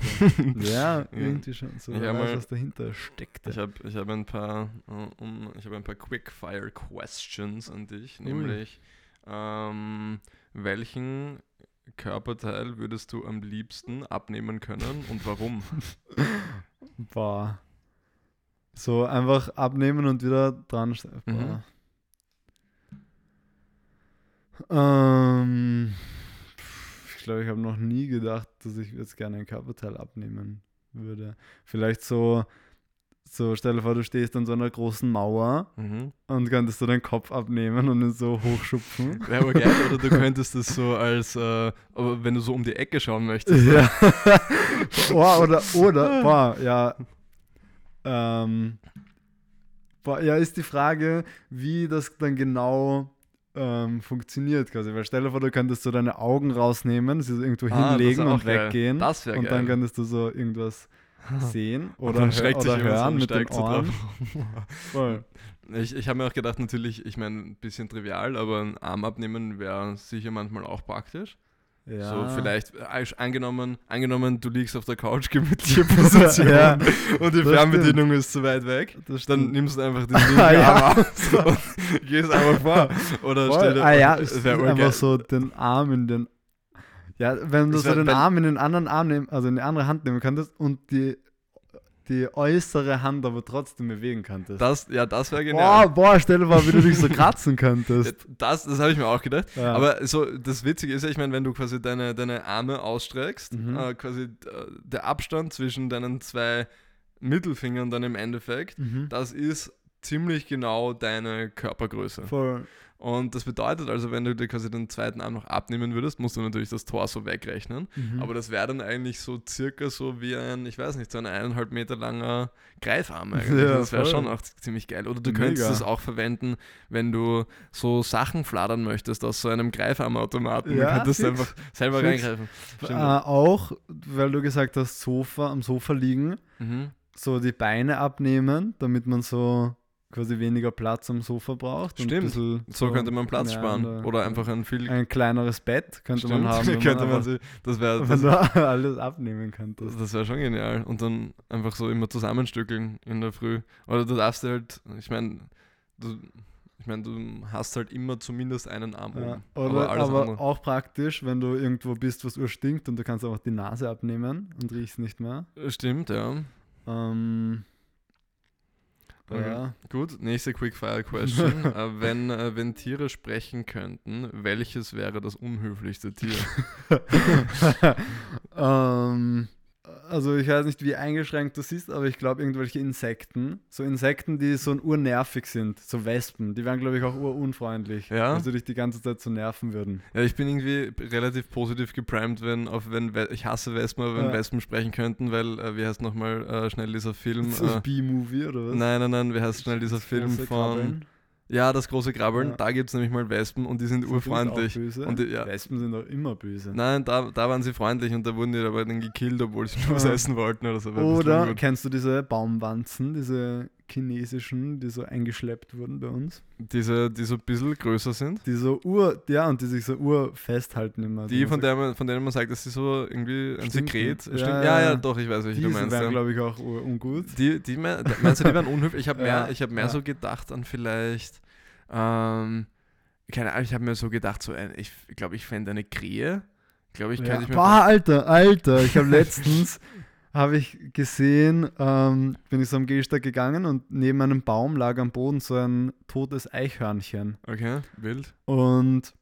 ja, irgendwie schon. So, Ich hab weiß, mal- was dahinter steckt. Ich habe ich hab ein paar äh, um, ich habe ein paar Quickfire Questions an dich, Ui. nämlich ähm, welchen Körperteil würdest du am liebsten abnehmen können und warum? Boah. So einfach abnehmen und wieder dran. Mhm. Ähm, ich glaube, ich habe noch nie gedacht, dass ich jetzt gerne ein Körperteil abnehmen würde. Vielleicht so, so stell dir vor, du stehst an so einer großen Mauer Mhm. und könntest du deinen Kopf abnehmen und ihn so hochschupfen. Wäre aber geil, oder du könntest es so als, äh, aber wenn du so um die Ecke schauen möchtest. Ja. oh, oder, oder, boah, ja. Ähm, boah, ja, ist die Frage, wie das dann genau ähm, funktioniert quasi. Weil stell dir vor, du könntest so deine Augen rausnehmen, sie so irgendwo Ah, hinlegen und geil. weggehen. Das wäre und geil. dann könntest du so irgendwas sehen Und oder, dann hö- schreckt sich oder hören und mit den Ohren. drauf. Voll. Ich, ich habe mir auch gedacht, natürlich, ich meine, ein bisschen trivial, aber ein Arm abnehmen wäre sicher manchmal auch praktisch. Ja. So vielleicht äh, angenommen, angenommen, du liegst auf der Couch, gemütliche Position Ja, und die Fernbedienung ist zu weit weg. Das Dann stimmt. nimmst du einfach den linken ja. Arm aus und gehst einfach vor. Oder Voll. stell dir ah ja, einfach so den Arm in den. Ja, wenn du Das so den Arm in den anderen Arm nehmen, also in die andere Hand nehmen könntest und die, die äußere Hand aber trotzdem bewegen könntest. Das, ja, das wäre boah, genial. boah, stell dir vor, wie du dich so kratzen könntest. Das, das habe ich mir auch gedacht. Ja. Aber so, das Witzige ist ja, ich meine, wenn du quasi deine, deine Arme ausstreckst, Mhm. äh, quasi äh, der Abstand zwischen deinen zwei Mittelfingern dann im Endeffekt, Mhm. das ist ziemlich genau deine Körpergröße. Voll. Und das bedeutet also, wenn du dir quasi den zweiten Arm noch abnehmen würdest, musst du natürlich das Torso wegrechnen. Mhm. Aber das wäre dann eigentlich so circa so wie ein, ich weiß nicht, so ein eineinhalb Meter langer Greifarm eigentlich. Ja, das wäre schon auch ziemlich geil. Oder du könntest Mega. es auch verwenden, wenn du so Sachen fladern möchtest aus so einem Greifarmautomaten. Ja, du könntest fix. einfach selber Fix. reingreifen. äh, auch, weil du gesagt hast, Sofa, am Sofa liegen, Mhm. so die Beine abnehmen, damit man so quasi weniger Platz am Sofa braucht. Stimmt. So könnte man Platz sparen. äh, Oder einfach ein viel. ein kleineres Bett könnte Stimmt, man haben. könnte man sich, das wäre das, alles abnehmen könntest. das wäre schon genial. Und dann einfach so immer zusammenstückeln in der Früh. Oder du darfst halt, ich meine, du, ich meine, du hast halt immer zumindest einen Arm Ja, oben. oder aber, andere. auch praktisch, wenn du irgendwo bist, was urstinkt und du kannst einfach die Nase abnehmen und riechst nicht mehr. Stimmt, ja. Ähm. Ja. Gut, nächste Quickfire-Question. äh, wenn, äh, wenn Tiere sprechen könnten, welches wäre das unhöflichste Tier? ähm, also ich weiß nicht, wie eingeschränkt du siehst, aber ich glaube irgendwelche Insekten, so Insekten, die so urnervig sind, so Wespen, die wären glaube ich auch urunfreundlich, Ja? sie dich die ganze Zeit so nerven würden. Ja, ich bin irgendwie relativ positiv geprimed, wenn auf wenn We- ich hasse Wespen, aber wenn Ja. Wespen sprechen könnten, weil äh, wie heißt nochmal äh, schnell dieser Film? So Äh, B-Movie oder was? nein, nein, nein, wie heißt schnell dieser Film von Krabbeln. Ja, das große Krabbeln, Ja. da gibt es nämlich mal Wespen und die sind Sind urfreundlich. auch? Und die, ja, Wespen sind doch immer böse. Nein, da, da waren sie freundlich und da wurden die aber dann gekillt, obwohl sie nur was Ja. essen wollten oder so. Oder kennst du diese Baumwanzen, diese chinesischen, die so eingeschleppt wurden bei uns? Diese, die so ein bisschen größer sind. Die so ur, ja, und die sich so ur festhalten immer. Die, von, der man, von denen man sagt, dass sie so irgendwie ein Stinken. Sekret. Ja, Stimmt. ja, Ja, ja, ja. doch, ich weiß, welche die du meinst. wären, ja. glaube ich, auch ungut. Die, die, me- meinst du, die wären unhöflich? Ich habe mehr, Ja, ich hab mehr ja. so gedacht an vielleicht, ähm, keine Ahnung, ich habe mir so gedacht, so ein, ich glaube, ich fände eine Krähe. Glaube ich, Ja. könnte ich mir Boah, Alter, Alter. Ich habe letztens habe ich gesehen, ähm, bin ich so am Gehsteig gegangen und neben einem Baum lag am Boden so ein totes Eichhörnchen. Okay, wild. Und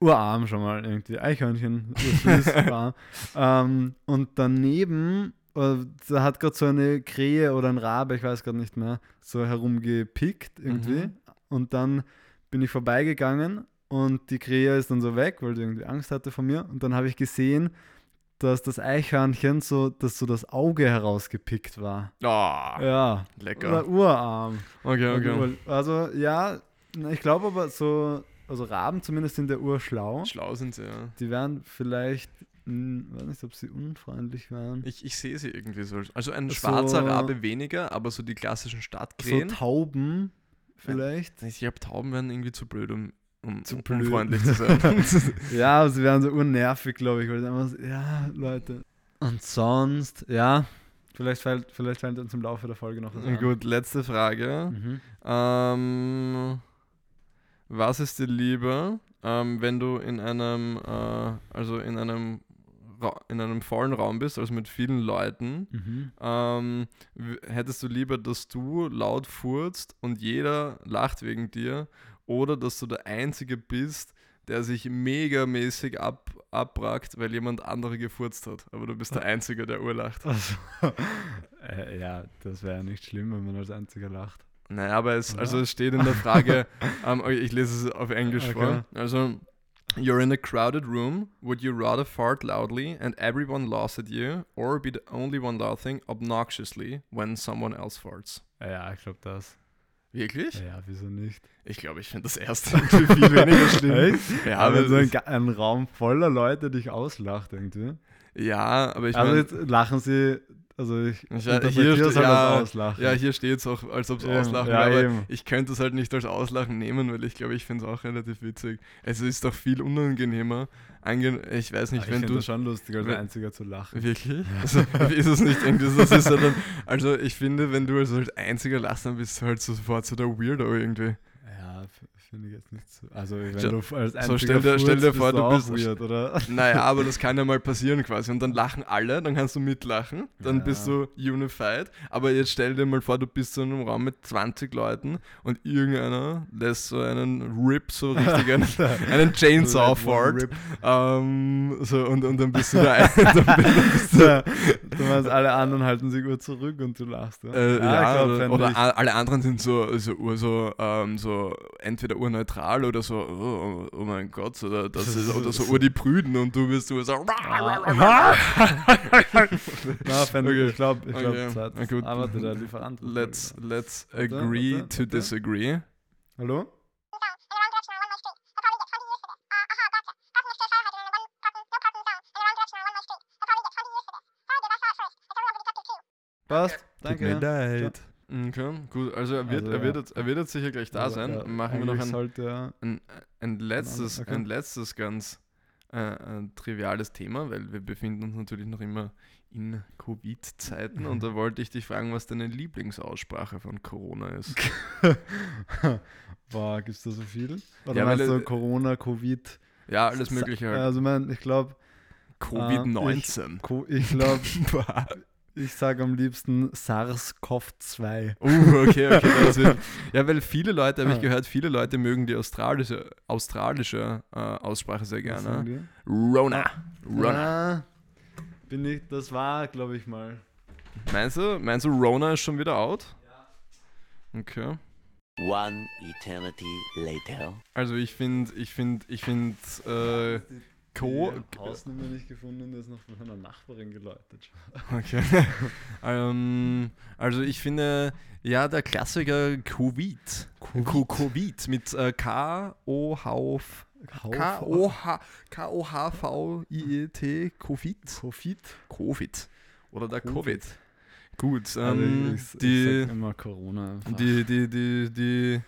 urarm schon mal irgendwie. Eichhörnchen, urarm. ähm, Und daneben, äh, da hat gerade so eine Krähe oder ein Rabe, ich weiß gerade nicht mehr, so herumgepickt irgendwie. Mhm. Und dann bin ich vorbeigegangen und die Krähe ist dann so weg, weil sie irgendwie Angst hatte vor mir. Und dann habe ich gesehen, dass das Eichhörnchen so, dass so das Auge herausgepickt war. Oh, Ja. lecker. Oder urarm. Okay, okay. Also ja, ich glaube aber so, also Raben zumindest sind der urschlau. Schlau sind sie, ja. Die wären vielleicht, hm, weiß nicht, ob sie unfreundlich wären. Ich, ich sehe sie irgendwie so. Also ein So- schwarzer Rabe weniger, aber so die klassischen So Stadtkrähen. Tauben vielleicht. ich glaube, Tauben wären irgendwie zu blöd, um, um, Zu blöd. unfreundlich zu sein. Ja, aber sie wären so unnervig, glaube ich, weil einfach so, ja, Leute. Und sonst, ja, vielleicht fällt, vielleicht fällt uns im Laufe der Folge noch was an. Gut, letzte Frage. Mhm. Ähm, was ist dir lieber, ähm, wenn du in einem, äh, also in einem, in einem vollen Raum bist, also mit vielen Leuten, Mhm. ähm, hättest du lieber, dass du laut furzt und jeder lacht wegen dir, oder dass du der Einzige bist, der sich megamäßig ab, abbrackt, weil jemand andere gefurzt hat, aber du bist der Einzige, der urlacht. Also, äh, ja, das wäre ja nicht schlimm, wenn man als einziger lacht. Naja, aber es, also es steht in der Frage, ähm, okay, ich lese es auf Englisch Okay. vor. Also, you're in a crowded room. Would you rather fart loudly and everyone laughs at you, or be the only one laughing obnoxiously when someone else farts? Ja, ich glaube das. Wirklich? Ja, wieso nicht? Ich glaube, ich finde das erste viel weniger schlimm. Echt? Ja, aber so ein, ein Raum voller Leute dich auslacht irgendwie. ja, aber ich also meine, jetzt lachen sie, also ich Ich- hier es halt ja, als Auslachen. ja, hier steht es auch, als ob es Auslachen ja, wäre, aber ich könnte es halt nicht als Auslachen nehmen, weil ich glaube, ich finde es auch relativ witzig. Es ist doch viel unangenehmer. Ange ich weiß nicht, ich wenn finde du das schon lustig, als Einziger zu lachen. Wirklich? Also, ist es nicht irgendwie so? Ja dann, also ich finde, wenn du als einziger lachst, dann bist du halt sofort so der Weirdo irgendwie. Ja, finde ich jetzt nicht so. Also wenn So- du als so stell dir- stell dir vor, du bist- weird, oder? Naja, aber das kann ja mal passieren quasi. Und dann lachen alle, dann kannst du mitlachen, dann Ja. bist du unified. Aber jetzt stell dir mal vor, du bist so in einem Raum mit 20 Leuten und irgendeiner lässt so einen Rip, so richtig einen, einen Chainsaw fort. Ähm, so, und, und dann bist du der eine. Dann bist du, du meinst, alle anderen halten sich gut zurück und du lachst. Ja, Äh, ja, glaub, oder, oder alle anderen sind so, so, so, ähm, so entweder urneutral oder so, oh, oh mein Gott, oder, das ist, oder so ur die Prüden und du bist so, so Na, fänd ich, Okay. ich glaube, ich glaube, Okay. Na gut. Aber der Lieferant. let's, let's Warte, agree warte, to warte. disagree. Hallo? Passt, danke. leid. Okay, gut, also er wird, Also, er, wird ja. jetzt, er wird jetzt sicher gleich da Also, sein. ja, Machen wir noch ein, er- ein, ein, letztes, okay. ein letztes ganz äh, triviales Thema, weil wir befinden uns natürlich noch immer in Covid-Zeiten und da wollte ich dich fragen, was deine Lieblingsaussprache von Corona ist. Boah, gibt es da so viel? Oder Ja, meinst du äh, Corona, Covid? Ja, alles Mögliche halt. Also, mein, ich glaube, Covid-19. ich glaube, ich sage am liebsten SARS-CoV-2. Uh, okay, okay. Das wird, ja, weil viele Leute, habe ich Ah. gehört, viele Leute mögen die australische, australische äh, Aussprache sehr Was sagen gerne. Rona. Rona. Ah, Bin ich, das war, glaube ich mal. Meinst du, meinst du, Rona ist schon wieder out? Ja. Okay. One eternity later. Also ich finde, ich finde, ich finde, äh, Co. Die Hausnummer nicht gefunden, der ist noch von einer Nachbarin geläutet. Okay. ähm, also ich finde, ja, der Klassiker Covid. Covid, Covid mit äh, K-O-H K-O-H K-O-H-V-I-E-T Covid. Covid? Covid. Oder der Covid. Covid. Gut, Also ähm, ich, ich die, sag immer Corona. einfach. die, die, die, die,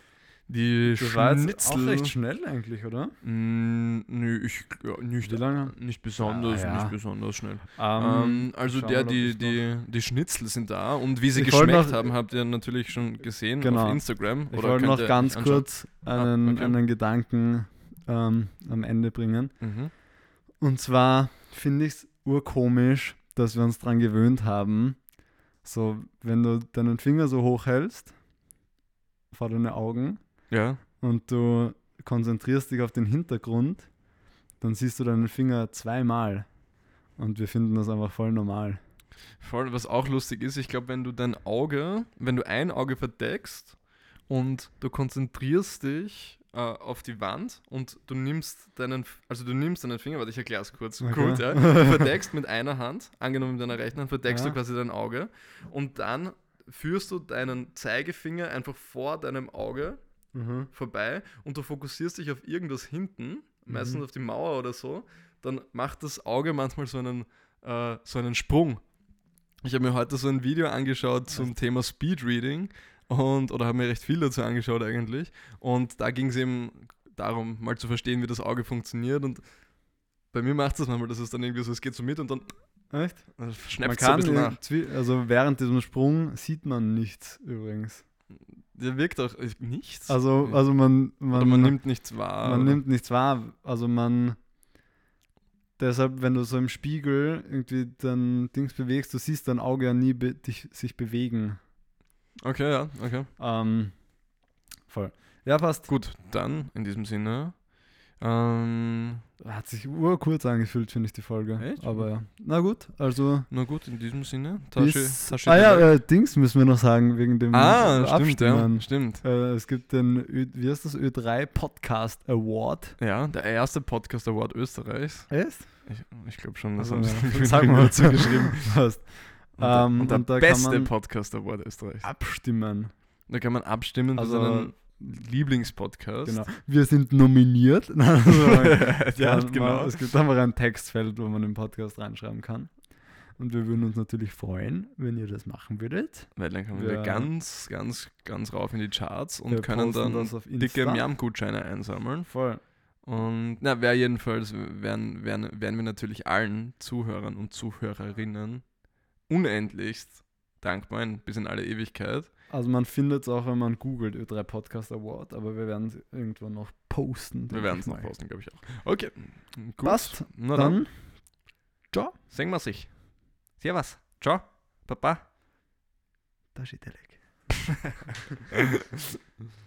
die das war jetzt Schnitzel. auch recht schnell eigentlich, oder? Mm, nö, ich, ja, nicht, Wie lange? nicht besonders, Ah, ja. nicht besonders schnell. Ähm, Ähm, also der, die, die, die Schnitzel sind da und wie sie Ich geschmeckt noch- haben, habt ihr natürlich schon gesehen Genau. auf Instagram. Ich wollte noch ganz kurz einen, Ah, okay. einen Gedanken ähm, am Ende bringen. Mhm. Und zwar finde ich es urkomisch, dass wir uns daran gewöhnt haben, so, wenn du deinen Finger so hoch hältst vor deine Augen Ja, und du konzentrierst dich auf den Hintergrund, dann siehst du deinen Finger zweimal. Und wir finden das einfach voll normal. voll. Was auch lustig ist, ich glaube, wenn du dein Auge, wenn du ein Auge verdeckst und du konzentrierst dich äh, auf die Wand und du nimmst deinen, also du nimmst deinen Finger, warte, ich erkläre es kurz. Okay. Gut, ja. Du verdeckst mit einer Hand, angenommen mit deiner rechten Hand, verdeckst Ja. du quasi dein Auge und dann führst du deinen Zeigefinger einfach vor deinem Auge vorbei und du fokussierst dich auf irgendwas hinten, meistens Mhm. auf die Mauer oder so, dann macht das Auge manchmal so einen, äh, so einen Sprung. Ich habe mir heute so ein Video angeschaut zum Thema Speedreading und oder habe mir recht viel dazu angeschaut eigentlich und da ging es eben darum, mal zu verstehen, wie das Auge funktioniert und bei mir macht es manchmal, dass es dann irgendwie so, es geht so mit und dann Echt? äh, Man so kann zwi- also während diesem Sprung sieht man nichts übrigens. Der wirkt auch äh, nichts. Also, also man, man, oder man nimmt nichts wahr. man oder? nimmt nichts wahr. Also man deshalb, wenn du so im Spiegel irgendwie dein Dings bewegst, du siehst dein Auge ja nie be dich, sich bewegen. Okay, ja, okay. Ähm, voll. Ja, passt. Gut, dann in diesem Sinne. Ähm, Hat sich urkurz angefühlt, finde ich, die Folge. Echt? Aber ja. Na gut, also. na gut, in diesem Sinne. Tasche, Bis, Tasche ah ja, äh, Dings müssen wir noch sagen, wegen dem ah, stimmt, ja, Abstimmen. stimmt. Äh, es gibt den, Ö wie heißt das, Ö3 Podcast Award. Ja, der erste Podcast Award Österreichs. Echt? Ich, ich glaube schon, das Also, haben ja, sie sag mal dazu geschrieben. Passt. Und, der- Ähm, und der und kann beste Podcast Award Österreichs. Abstimmen. Da kann man abstimmen Also, Lieblingspodcast. Genau. Wir sind nominiert. ja, genau. Es gibt einfach ein Textfeld, wo man den Podcast reinschreiben kann. Und wir würden uns natürlich freuen, wenn ihr das machen würdet. Weil dann kommen Wir- wir ganz, ganz, ganz rauf in die Charts und können dann dicke. Miam-Gutscheine einsammeln. Voll. Und na, wer jedenfalls werden, werden, werden wir natürlich allen Zuhörern und Zuhörerinnen unendlichst dankbar bis in alle Ewigkeit. Also man findet es auch, wenn man googelt Ö3 Podcast Award, aber wir werden es irgendwo noch posten. Wir werden es noch posten, glaube ich auch. Okay, gut. Passt. Na dann, Dann, sehen wir sich. Servus. Ciao. Papa. da steht der Leck.